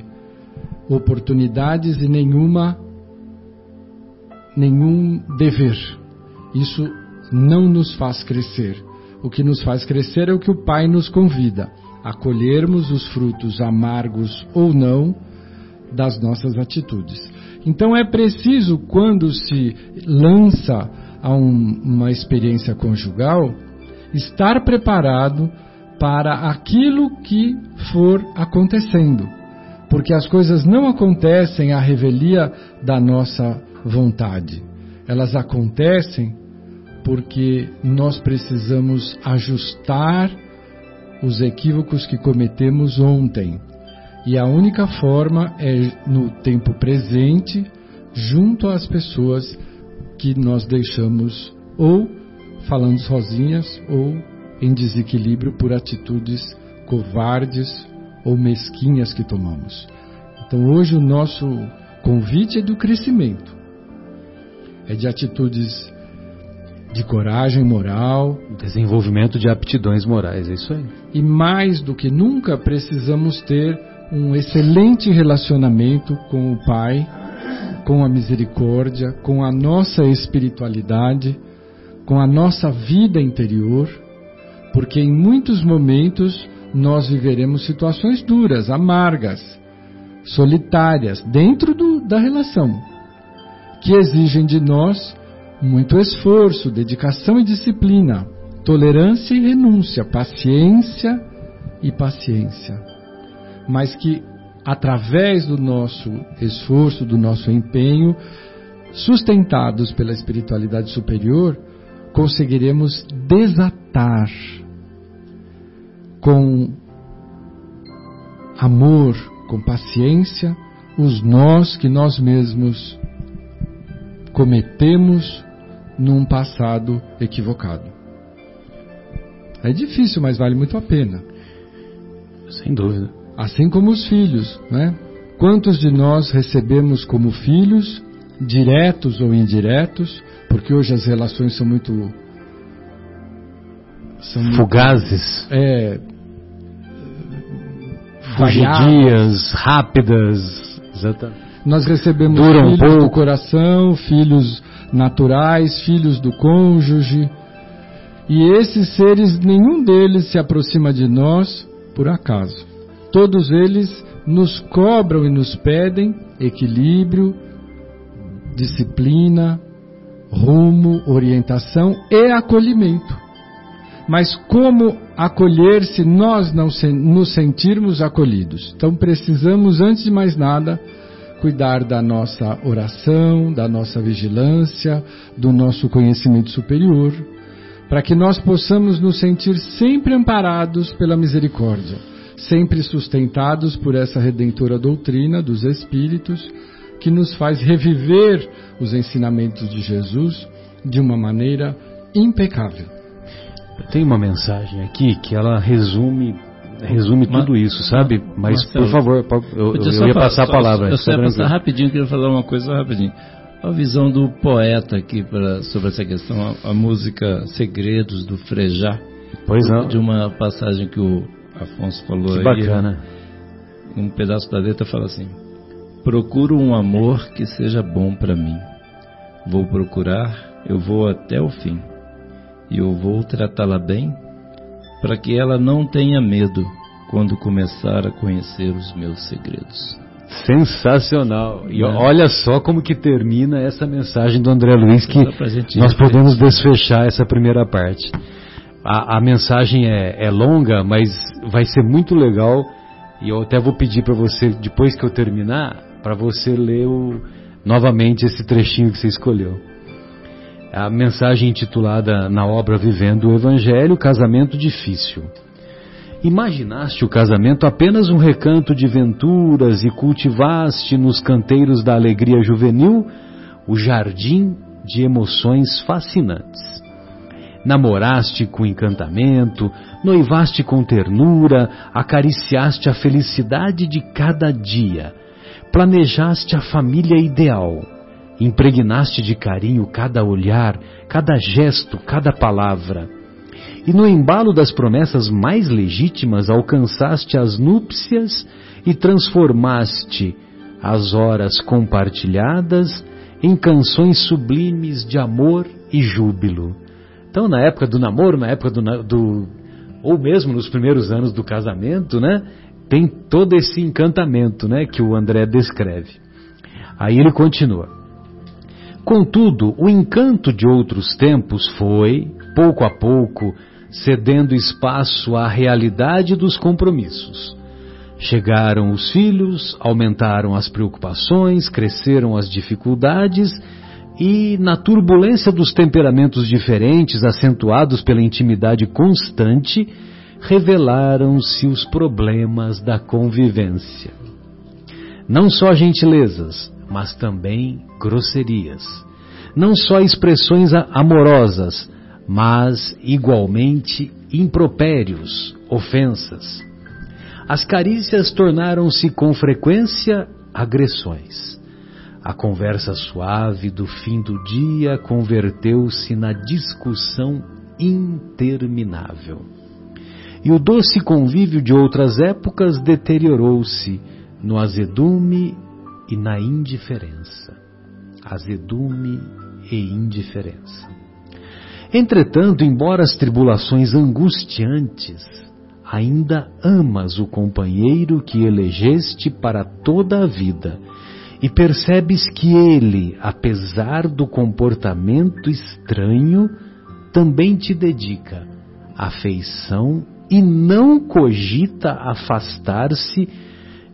oportunidades e nenhuma nenhum dever. Isso não nos faz crescer. O que nos faz crescer é o que o Pai nos convida, a colhermos os frutos amargos ou não das nossas atitudes. Então é preciso, quando se lança a um, uma experiência conjugal, estar preparado para aquilo que for acontecendo. Porque as coisas não acontecem à revelia da nossa vontade. Elas acontecem porque nós precisamos ajustar os equívocos que cometemos ontem. E a única forma é no tempo presente, junto às pessoas que nós deixamos ou falando sozinhas ou em desequilíbrio por atitudes covardes ou mesquinhas que tomamos. Então hoje o nosso convite é do crescimento, é de atitudes de coragem moral, desenvolvimento de aptidões morais, é isso aí. E mais do que nunca precisamos ter um excelente relacionamento com o Pai, com a misericórdia, com a nossa espiritualidade, com a nossa vida interior, porque em muitos momentos nós viveremos situações duras, amargas, solitárias, dentro do, da relação, que exigem de nós muito esforço, dedicação e disciplina, tolerância e renúncia, paciência e paciência. Mas que através do nosso esforço, do nosso empenho, sustentados pela espiritualidade superior, conseguiremos desatar com amor, com paciência, os nós que nós mesmos cometemos num passado equivocado. É difícil, mas vale muito a pena. Sem dúvida. Assim como os filhos, né? Quantos de nós recebemos como filhos, diretos ou indiretos, porque hoje as relações são muito. São fugazes. É. Fugidias, rápidas. Exatamente. Nós recebemos Duram filhos um do coração, filhos naturais, filhos do cônjuge. E esses seres, nenhum deles se aproxima de nós por acaso. Todos eles nos cobram e nos pedem equilíbrio, disciplina, rumo, orientação e acolhimento. Mas como acolher se nós não nos sentirmos acolhidos? Então precisamos, antes de mais nada, cuidar da nossa oração, da nossa vigilância, do nosso conhecimento superior, para que nós possamos nos sentir sempre amparados pela misericórdia, sempre sustentados por essa redentora doutrina dos Espíritos, que nos faz reviver os ensinamentos de Jesus de uma maneira impecável. Tem uma mensagem aqui que ela resume resume Ma tudo isso, sabe? Mas, Marcelo, por favor, eu, eu, eu ia passar a palavra. Eu só ia passar rapidinho, queria falar uma coisa rapidinho. A visão do poeta aqui pra, sobre essa questão, a, a música Segredos do Frejá. Pois não. De uma passagem que o Afonso falou que aí. bacana. Um pedaço da letra fala assim: Procuro um amor que seja bom para mim. Vou procurar, eu vou até o fim. E eu vou tratá-la bem para que ela não tenha medo quando começar a conhecer os meus segredos. Sensacional. E é. olha só como que termina essa mensagem do André Luiz que nós podemos desfechar essa primeira parte. A, a mensagem é, é, longa, mas vai ser muito legal e eu até vou pedir para você depois que eu terminar para você ler o, novamente esse trechinho que você escolheu a mensagem intitulada na obra Vivendo o Evangelho, Casamento Difícil. Imaginaste o casamento apenas um recanto de venturas e cultivaste nos canteiros da alegria juvenil o jardim de emoções fascinantes. Namoraste com encantamento, noivaste com ternura, acariciaste a felicidade de cada dia, planejaste a família ideal impregnaste de carinho cada olhar, cada gesto, cada palavra. E no embalo das promessas mais legítimas alcançaste as núpcias e transformaste as horas compartilhadas em canções sublimes de amor e júbilo. Então, na época do namoro, na época do, do ou mesmo nos primeiros anos do casamento, né, tem todo esse encantamento, né, que o André descreve. Aí ele continua: Contudo, o encanto de outros tempos foi, pouco a pouco, cedendo espaço à realidade dos compromissos. Chegaram os filhos, aumentaram as preocupações, cresceram as dificuldades e, na turbulência dos temperamentos diferentes, acentuados pela intimidade constante, revelaram-se os problemas da convivência. Não só gentilezas, mas também grosserias. Não só expressões amorosas, mas igualmente impropérios, ofensas. As carícias tornaram-se com frequência agressões. A conversa suave do fim do dia converteu-se na discussão interminável. E o doce convívio de outras épocas deteriorou-se no azedume e na indiferença. Azedume e indiferença. Entretanto, embora as tribulações angustiantes, ainda amas o companheiro que elegeste para toda a vida e percebes que ele, apesar do comportamento estranho, também te dedica afeição e não cogita afastar-se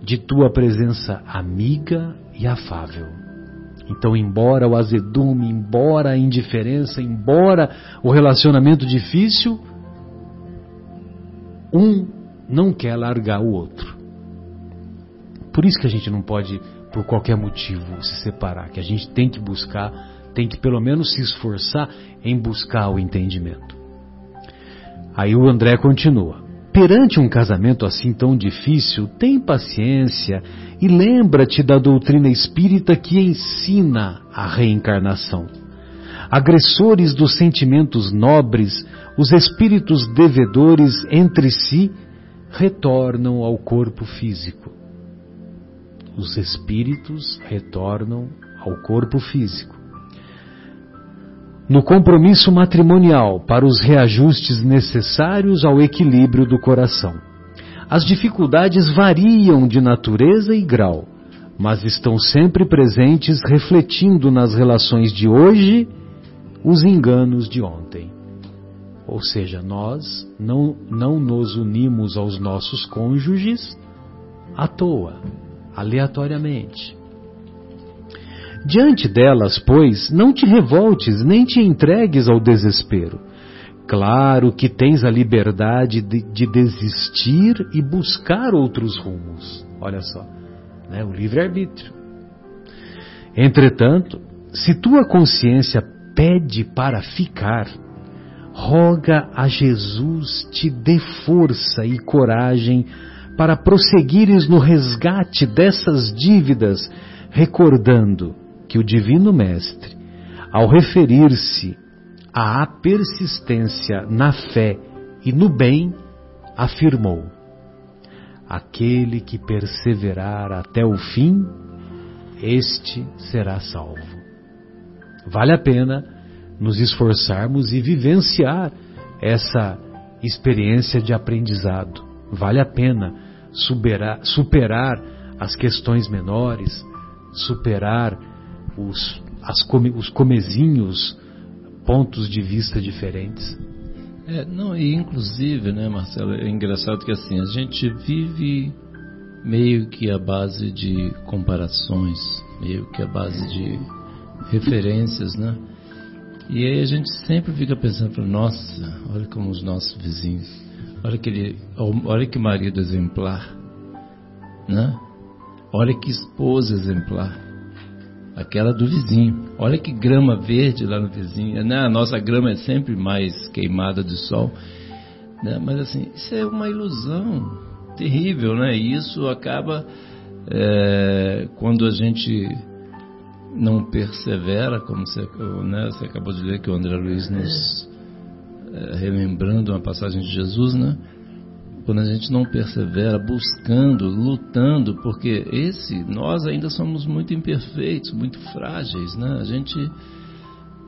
de tua presença amiga e afável. Então, embora o azedume, embora a indiferença, embora o relacionamento difícil, um não quer largar o outro. Por isso que a gente não pode, por qualquer motivo, se separar, que a gente tem que buscar, tem que pelo menos se esforçar em buscar o entendimento. Aí o André continua. Perante um casamento assim tão difícil, tem paciência e lembra-te da doutrina espírita que ensina a reencarnação. Agressores dos sentimentos nobres, os espíritos devedores entre si retornam ao corpo físico. Os espíritos retornam ao corpo físico no compromisso matrimonial para os reajustes necessários ao equilíbrio do coração. As dificuldades variam de natureza e grau, mas estão sempre presentes, refletindo nas relações de hoje os enganos de ontem. Ou seja, nós não, não nos unimos aos nossos cônjuges à toa, aleatoriamente. Diante delas, pois, não te revoltes, nem te entregues ao desespero. Claro que tens a liberdade de, de desistir e buscar outros rumos. Olha só, né? o livre-arbítrio. Entretanto, se tua consciência pede para ficar, roga a Jesus te dê força e coragem para prosseguires no resgate dessas dívidas, recordando que o Divino Mestre, ao referir-se à persistência na fé e no bem, afirmou: Aquele que perseverar até o fim, este será salvo. Vale a pena nos esforçarmos e vivenciar essa experiência de aprendizado. Vale a pena superar, superar as questões menores, superar os, as come, os comezinhos, pontos de vista diferentes. É, não, e inclusive, né, Marcelo, é engraçado que assim, a gente vive meio que a base de comparações, meio que a base de referências, né? E aí a gente sempre fica pensando, nossa, olha como os nossos vizinhos, olha aquele, olha que marido exemplar, né? Olha que esposa exemplar aquela do vizinho. Olha que grama verde lá no vizinho. Né? A nossa grama é sempre mais queimada de sol. Né? Mas assim, isso é uma ilusão terrível, né? E isso acaba é, quando a gente não persevera, como você, né, você acabou de ler que o André Luiz nos é, relembrando uma passagem de Jesus, né? Quando a gente não persevera buscando, lutando, porque esse nós ainda somos muito imperfeitos, muito frágeis, né? A gente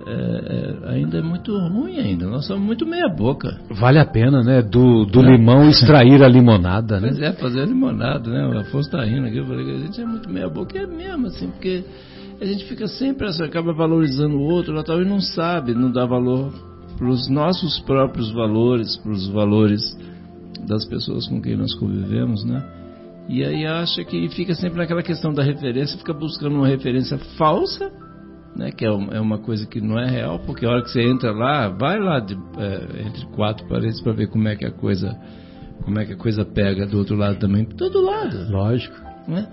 é, é, ainda é muito ruim ainda, nós somos muito meia boca. Vale a pena, né? Do, do é. limão extrair a limonada, né? Pois é, fazer a limonada, né? O Afonso está rindo aqui, eu falei que a gente é muito meia boca, e é mesmo assim, porque a gente fica sempre, assim, acaba valorizando o outro, e não sabe, não dá valor para os nossos próprios valores, para os valores das pessoas com quem nós convivemos, né? E aí acha que fica sempre naquela questão da referência, fica buscando uma referência falsa, né? Que é, é uma coisa que não é real, porque a hora que você entra lá, vai lá de, é, entre quatro paredes para ver como é que a coisa, como é que a coisa pega do outro lado também, todo lado. Lógico. Né?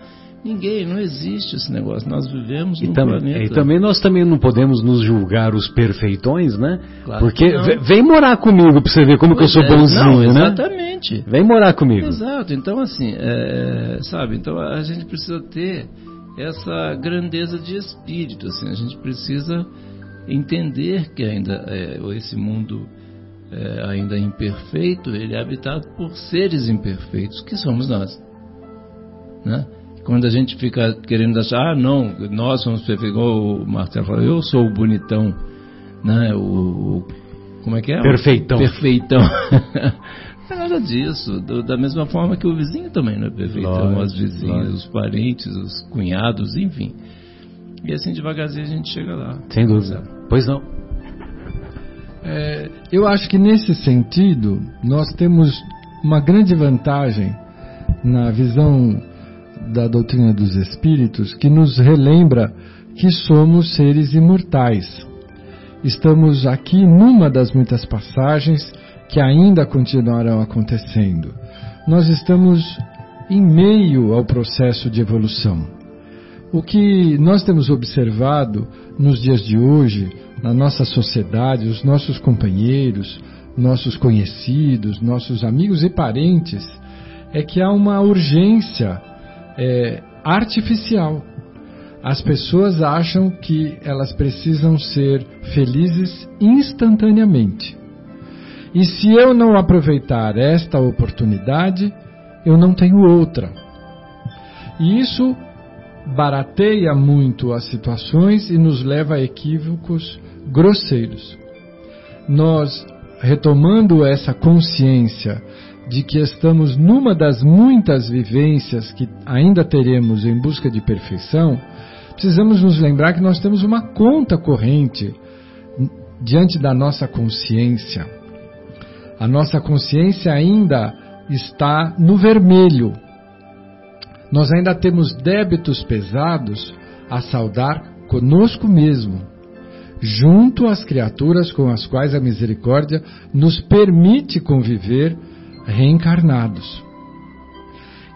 Ninguém, não existe esse negócio. Nós vivemos e tam, planeta. E também nós também não podemos nos julgar os perfeitões, né? Claro Porque vem morar comigo para você ver como pois que eu sou é, bonzinho, não, exatamente. né? Exatamente. Vem morar comigo. Exato. Então assim, é, sabe? Então a gente precisa ter essa grandeza de espírito, assim. A gente precisa entender que ainda é, esse mundo é, ainda imperfeito, ele é habitado por seres imperfeitos, que somos nós, né? Quando a gente fica querendo achar, ah, não, nós somos perfeitos, igual o Marcelo falou, eu sou o bonitão, né? O, o como é que é? Perfeitão. Perfeitão. não é nada disso. Do, da mesma forma que o vizinho também não é perfeitão, lógico, as vizinhas, lógico. os parentes, os cunhados, enfim. E assim devagarzinho a gente chega lá. Sem dúvida. Pois não. É, eu acho que nesse sentido nós temos uma grande vantagem na visão da doutrina dos espíritos que nos relembra que somos seres imortais. Estamos aqui numa das muitas passagens que ainda continuarão acontecendo. Nós estamos em meio ao processo de evolução. O que nós temos observado nos dias de hoje, na nossa sociedade, os nossos companheiros, nossos conhecidos, nossos amigos e parentes, é que há uma urgência é, artificial. As pessoas acham que elas precisam ser felizes instantaneamente. E se eu não aproveitar esta oportunidade, eu não tenho outra. E isso barateia muito as situações e nos leva a equívocos grosseiros. Nós, retomando essa consciência de que estamos numa das muitas vivências que ainda teremos em busca de perfeição, precisamos nos lembrar que nós temos uma conta corrente diante da nossa consciência. A nossa consciência ainda está no vermelho. Nós ainda temos débitos pesados a saldar conosco mesmo, junto às criaturas com as quais a misericórdia nos permite conviver reencarnados.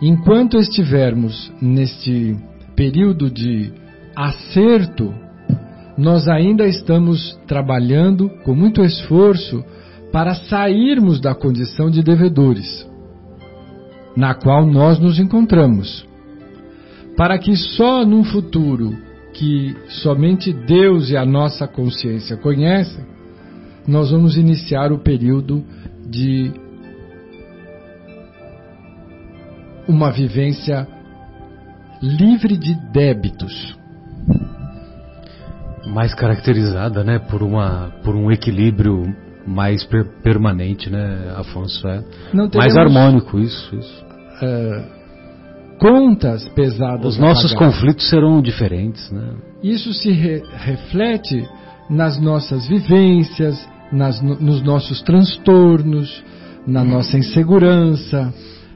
Enquanto estivermos neste período de acerto, nós ainda estamos trabalhando com muito esforço para sairmos da condição de devedores, na qual nós nos encontramos, para que só num futuro que somente Deus e a nossa consciência conhecem, nós vamos iniciar o período de uma vivência livre de débitos. Mais caracterizada, né, por uma por um equilíbrio mais per permanente, né, Afonso? É mais harmônico isso, isso. Uh, contas pesadas. Os nossos conflitos serão diferentes, né? Isso se re reflete nas nossas vivências, nas, nos nossos transtornos, na nossa insegurança,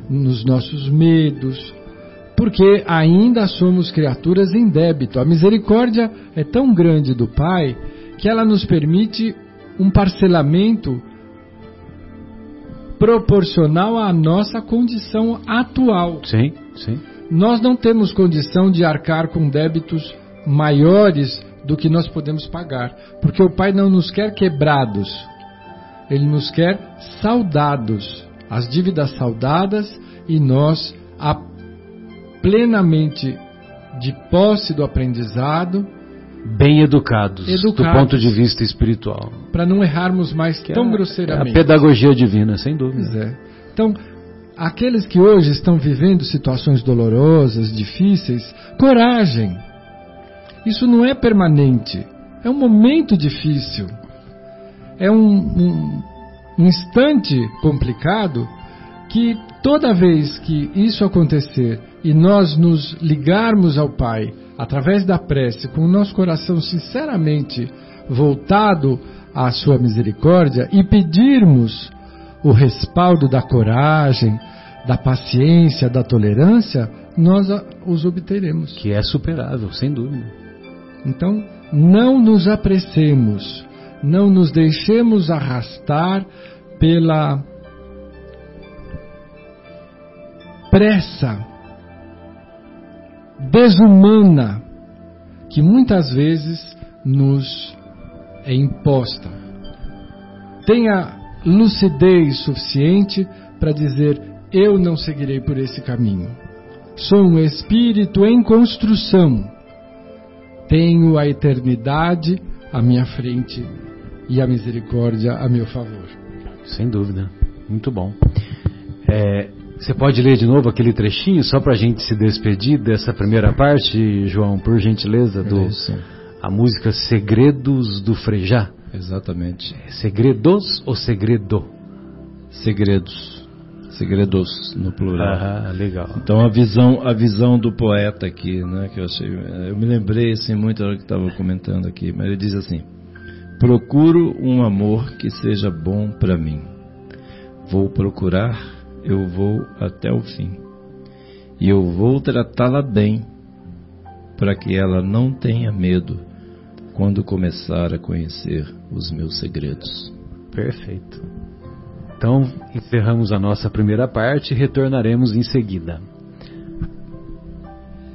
nos nossos medos, porque ainda somos criaturas em débito. A misericórdia é tão grande do Pai que ela nos permite um parcelamento proporcional à nossa condição atual. Sim, sim. Nós não temos condição de arcar com débitos maiores do que nós podemos pagar, porque o Pai não nos quer quebrados, Ele nos quer saudados, as dívidas saudadas e nós a, plenamente de posse do aprendizado, bem educados, educados, do ponto de vista espiritual. Para não errarmos mais que tão é, grosseiramente. É a pedagogia divina, sem dúvida. É. Então, aqueles que hoje estão vivendo situações dolorosas, difíceis, coragem. Isso não é permanente. É um momento difícil. É um, um instante complicado que toda vez que isso acontecer e nós nos ligarmos ao Pai através da prece, com o nosso coração sinceramente voltado à Sua misericórdia e pedirmos o respaldo da coragem, da paciência, da tolerância, nós os obteremos. Que é superável, sem dúvida. Então, não nos apressemos, não nos deixemos arrastar pela pressa desumana que muitas vezes nos é imposta. Tenha lucidez suficiente para dizer: eu não seguirei por esse caminho. Sou um espírito em construção. Tenho a eternidade à minha frente e a misericórdia a meu favor. Sem dúvida. Muito bom. É, você pode ler de novo aquele trechinho só para a gente se despedir dessa primeira parte, João, por gentileza, do a música Segredos do Frejá. Exatamente. É segredos ou segredo? Segredos. Segredos no plural. Ah, legal. Então a visão, a visão do poeta aqui, né, que eu achei, eu me lembrei assim muito da hora que estava comentando aqui, mas ele diz assim: Procuro um amor que seja bom para mim. Vou procurar eu vou até o fim. E eu vou tratá-la bem, para que ela não tenha medo quando começar a conhecer os meus segredos. Perfeito. Então, encerramos a nossa primeira parte e retornaremos em seguida.